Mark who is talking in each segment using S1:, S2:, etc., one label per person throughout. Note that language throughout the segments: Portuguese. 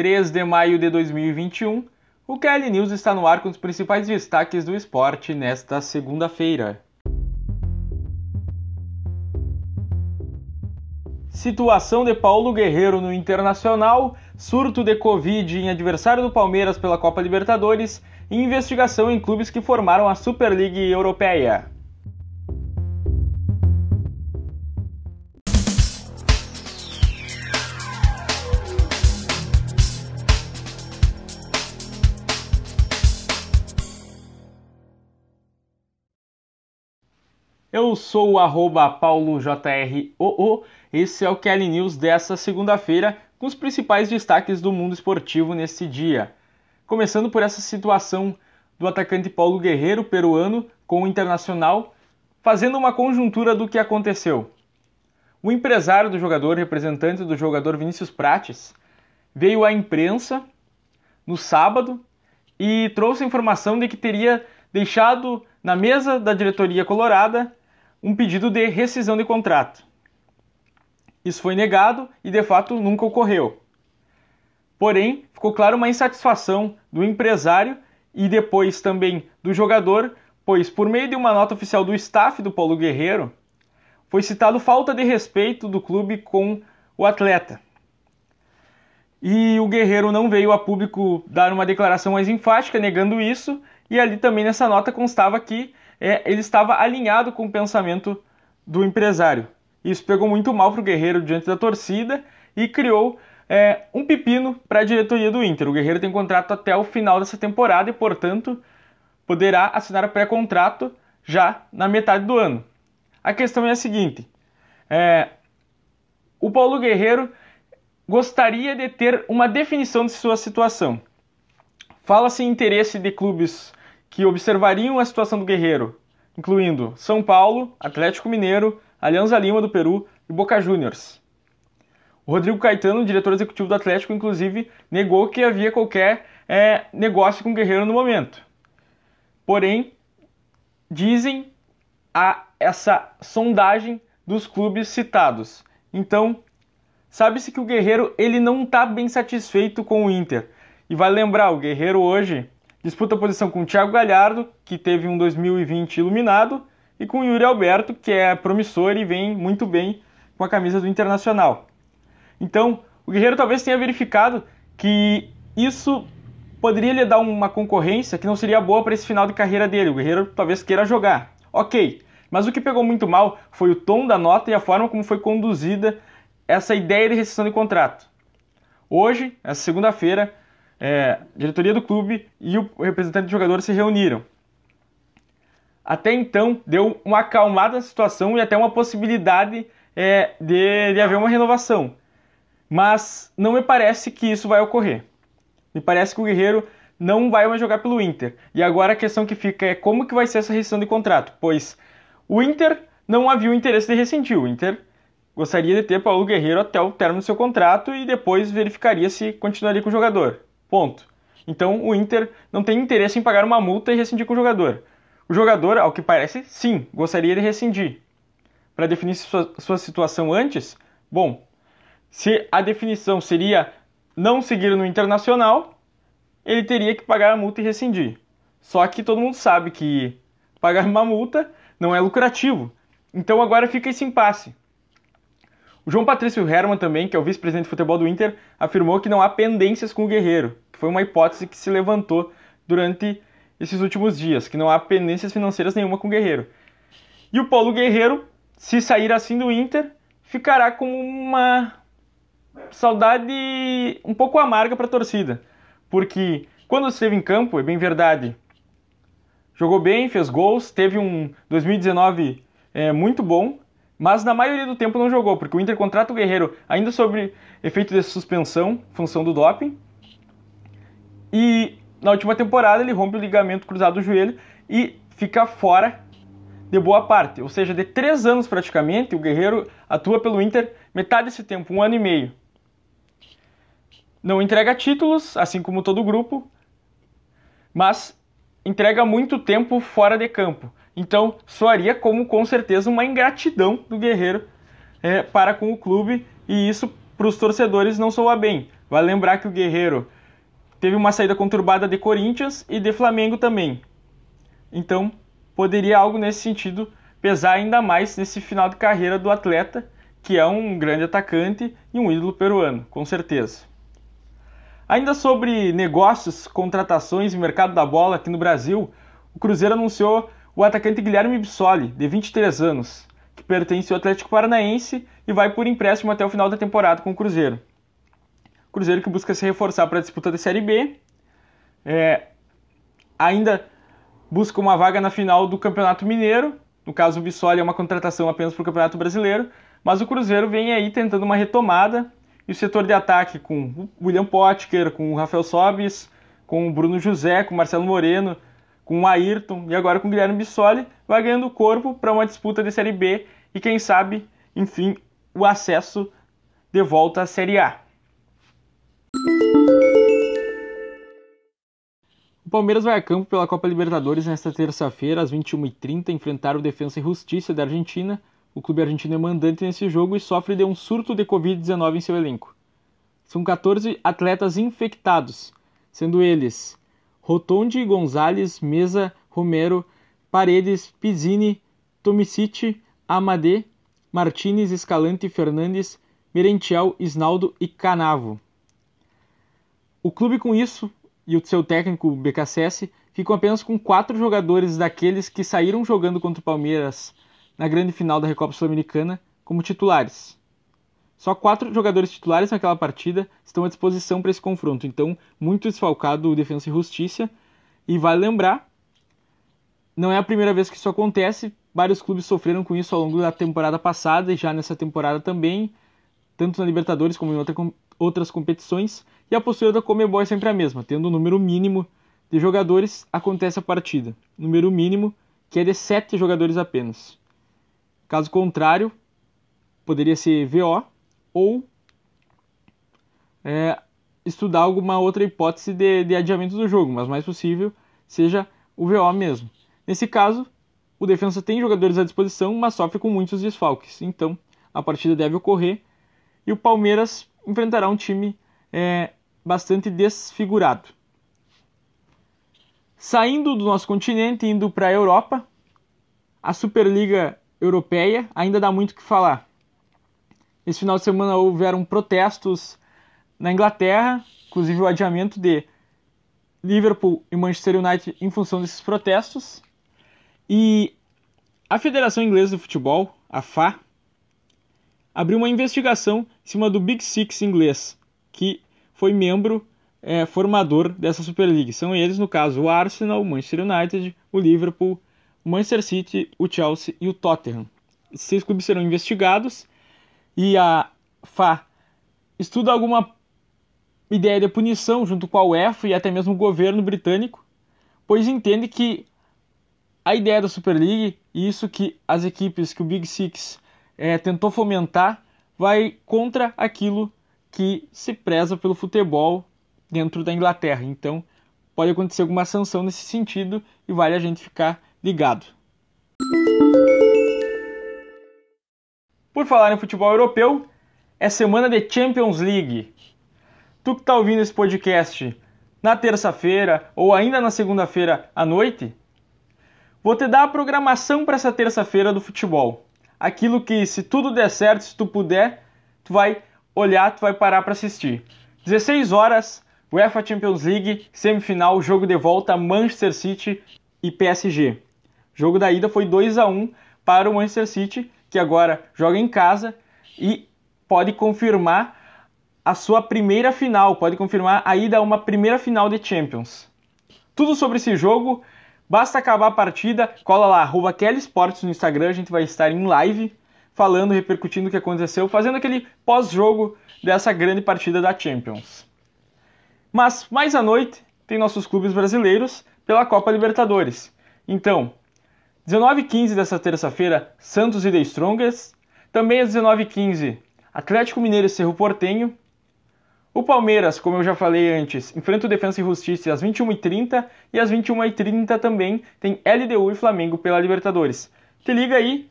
S1: 3 de maio de 2021, o KL News está no ar com os principais destaques do esporte nesta segunda-feira. Situação de Paulo Guerreiro no Internacional, surto de Covid em adversário do Palmeiras pela Copa Libertadores e investigação em clubes que formaram a Superliga Europeia. Eu sou o arroba paulojroo, esse é o Kelly News dessa segunda-feira, com os principais destaques do mundo esportivo nesse dia. Começando por essa situação do atacante Paulo Guerreiro, peruano, com o Internacional, fazendo uma conjuntura do que aconteceu. O empresário do jogador, representante do jogador Vinícius Prates, veio à imprensa no sábado e trouxe a informação de que teria deixado na mesa da diretoria colorada um pedido de rescisão de contrato. Isso foi negado e de fato nunca ocorreu. Porém, ficou claro uma insatisfação do empresário e depois também do jogador, pois por meio de uma nota oficial do staff do Paulo Guerreiro, foi citado falta de respeito do clube com o atleta. E o Guerreiro não veio a público dar uma declaração mais enfática negando isso, e ali também nessa nota constava que é, ele estava alinhado com o pensamento do empresário. Isso pegou muito mal para o Guerreiro diante da torcida e criou é, um pepino para a diretoria do Inter. O Guerreiro tem contrato até o final dessa temporada e, portanto, poderá assinar pré-contrato já na metade do ano. A questão é a seguinte: é, o Paulo Guerreiro gostaria de ter uma definição de sua situação. Fala-se em interesse de clubes que observariam a situação do Guerreiro, incluindo São Paulo, Atlético Mineiro, Alianza Lima do Peru e Boca Juniors. O Rodrigo Caetano, diretor executivo do Atlético, inclusive negou que havia qualquer é, negócio com o Guerreiro no momento. Porém, dizem a essa sondagem dos clubes citados. Então, sabe-se que o Guerreiro ele não está bem satisfeito com o Inter. E vai lembrar, o Guerreiro hoje Disputa a posição com o Thiago Galhardo, que teve um 2020 iluminado, e com o Yuri Alberto, que é promissor e vem muito bem com a camisa do Internacional. Então, o Guerreiro talvez tenha verificado que isso poderia lhe dar uma concorrência que não seria boa para esse final de carreira dele. O Guerreiro talvez queira jogar. Ok, mas o que pegou muito mal foi o tom da nota e a forma como foi conduzida essa ideia de rescisão de contrato. Hoje, essa segunda-feira, é, diretoria do clube e o representante do jogador se reuniram. Até então, deu uma acalmada na situação e até uma possibilidade é, de, de haver uma renovação. Mas não me parece que isso vai ocorrer. Me parece que o Guerreiro não vai mais jogar pelo Inter. E agora a questão que fica é como que vai ser essa rescisão de contrato, pois o Inter não havia o interesse de rescindir. O Inter gostaria de ter Paulo Guerreiro até o término do seu contrato e depois verificaria se continuaria com o jogador. Ponto. Então o Inter não tem interesse em pagar uma multa e rescindir com o jogador. O jogador, ao que parece, sim, gostaria de rescindir. Para definir sua, sua situação antes, bom, se a definição seria não seguir no internacional, ele teria que pagar a multa e rescindir. Só que todo mundo sabe que pagar uma multa não é lucrativo. Então agora fica esse impasse. O João Patrício Herman também, que é o vice-presidente de futebol do Inter, afirmou que não há pendências com o Guerreiro, que foi uma hipótese que se levantou durante esses últimos dias, que não há pendências financeiras nenhuma com o Guerreiro. E o Paulo Guerreiro, se sair assim do Inter, ficará com uma saudade um pouco amarga para a torcida, porque quando esteve em campo, é bem verdade, jogou bem, fez gols, teve um 2019 é, muito bom, mas na maioria do tempo não jogou, porque o Inter contrata o Guerreiro ainda sobre efeito de suspensão, função do doping. E na última temporada ele rompe o ligamento cruzado do joelho e fica fora de boa parte. Ou seja, de três anos praticamente, o Guerreiro atua pelo Inter metade desse tempo, um ano e meio. Não entrega títulos, assim como todo o grupo, mas entrega muito tempo fora de campo. Então, soaria como com certeza uma ingratidão do Guerreiro é, para com o clube e isso para os torcedores não soa bem. Vale lembrar que o Guerreiro teve uma saída conturbada de Corinthians e de Flamengo também. Então, poderia algo nesse sentido pesar ainda mais nesse final de carreira do atleta, que é um grande atacante e um ídolo peruano, com certeza. Ainda sobre negócios, contratações e mercado da bola aqui no Brasil, o Cruzeiro anunciou o atacante Guilherme Bissoli, de 23 anos, que pertence ao Atlético Paranaense e vai por empréstimo até o final da temporada com o Cruzeiro. Cruzeiro que busca se reforçar para a disputa da Série B. É, ainda busca uma vaga na final do Campeonato Mineiro. No caso, o Bissoli é uma contratação apenas para o Campeonato Brasileiro. Mas o Cruzeiro vem aí tentando uma retomada. E o setor de ataque com o William Potker, com o Rafael Sobis, com o Bruno José, com o Marcelo Moreno, com o Ayrton e agora com o Guilherme Bissoli, vai ganhando corpo para uma disputa de Série B e quem sabe, enfim, o acesso de volta à Série A. O Palmeiras vai a campo pela Copa Libertadores nesta terça-feira, às 21h30, enfrentar o Defensa e Justiça da Argentina. O clube argentino é mandante nesse jogo e sofre de um surto de Covid-19 em seu elenco. São 14 atletas infectados, sendo eles Rotondi, Gonzalez, Mesa, Romero, Paredes, Pizzini, Tomicic, Amadé, Martinez, Escalante, Fernandes, Merentiel, Isnaldo e Canavo. O clube com isso e o seu técnico BKSS ficam apenas com quatro jogadores daqueles que saíram jogando contra o Palmeiras na grande final da Recopa Sul-Americana como titulares. Só quatro jogadores titulares naquela partida estão à disposição para esse confronto, então muito desfalcado o Defensa e Justiça. E vale lembrar, não é a primeira vez que isso acontece, vários clubes sofreram com isso ao longo da temporada passada e já nessa temporada também, tanto na Libertadores como em outra, outras competições. E a postura da Comebol é sempre a mesma, tendo o número mínimo de jogadores, acontece a partida. Número mínimo que é de 7 jogadores apenas. Caso contrário, poderia ser VO ou é, estudar alguma outra hipótese de, de adiamento do jogo, mas mais possível seja o VO mesmo. Nesse caso, o defesa tem jogadores à disposição, mas sofre com muitos desfalques. Então, a partida deve ocorrer e o Palmeiras enfrentará um time é, bastante desfigurado. Saindo do nosso continente, indo para a Europa, a Superliga Europeia ainda dá muito o que falar. Esse final de semana houveram protestos na Inglaterra, inclusive o adiamento de Liverpool e Manchester United em função desses protestos. E a Federação Inglesa de Futebol, a FA, abriu uma investigação em cima do Big Six inglês, que foi membro é, formador dessa Super League. São eles, no caso, o Arsenal, o Manchester United, o Liverpool, o Manchester City, o Chelsea e o Tottenham. Esses seis clubes serão investigados e a FA estuda alguma ideia de punição junto com a UEFA e até mesmo o governo britânico, pois entende que a ideia da Super League e isso que as equipes que o Big Six é, tentou fomentar vai contra aquilo que se preza pelo futebol dentro da Inglaterra. Então, pode acontecer alguma sanção nesse sentido e vale a gente ficar ligado. Por falar em futebol europeu, é semana de Champions League. Tu que está ouvindo esse podcast na terça-feira ou ainda na segunda-feira à noite, vou te dar a programação para essa terça-feira do futebol. Aquilo que, se tudo der certo, se tu puder, tu vai olhar, tu vai parar para assistir. 16 horas, UEFA Champions League, semifinal, jogo de volta Manchester City e PSG. O jogo da ida foi 2 a 1 para o Manchester City, que agora joga em casa e pode confirmar a sua primeira final, pode confirmar a ida a uma primeira final de Champions. Tudo sobre esse jogo, basta acabar a partida, cola lá, arroba Sports no Instagram, a gente vai estar em live falando, repercutindo o que aconteceu, fazendo aquele pós-jogo dessa grande partida da Champions. Mas mais à noite tem nossos clubes brasileiros pela Copa Libertadores. Então, 19 h 15 dessa terça-feira, Santos e The Strongest. Também às 19 h 15 Atlético Mineiro e Cerro Portenho. O Palmeiras, como eu já falei antes, enfrenta o Defensa e Justiça às 21h30 e às 21h30 também tem LDU e Flamengo pela Libertadores. Te liga aí,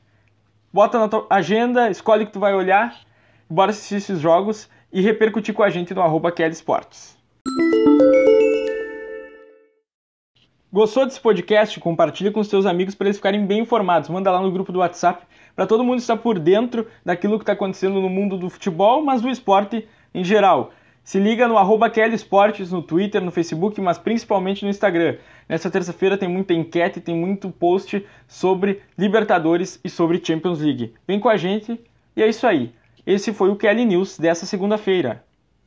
S1: bota na tua agenda, escolhe que tu vai olhar, bora assistir esses jogos e repercutir com a gente no arroba Esportes. Gostou desse podcast? Compartilhe com seus amigos para eles ficarem bem informados. Manda lá no grupo do WhatsApp para todo mundo estar por dentro daquilo que está acontecendo no mundo do futebol, mas do esporte em geral. Se liga no arroba Esportes no Twitter, no Facebook, mas principalmente no Instagram. Nessa terça-feira tem muita enquete, tem muito post sobre Libertadores e sobre Champions League. Vem com a gente e é isso aí. Esse foi o Kelly News dessa segunda-feira.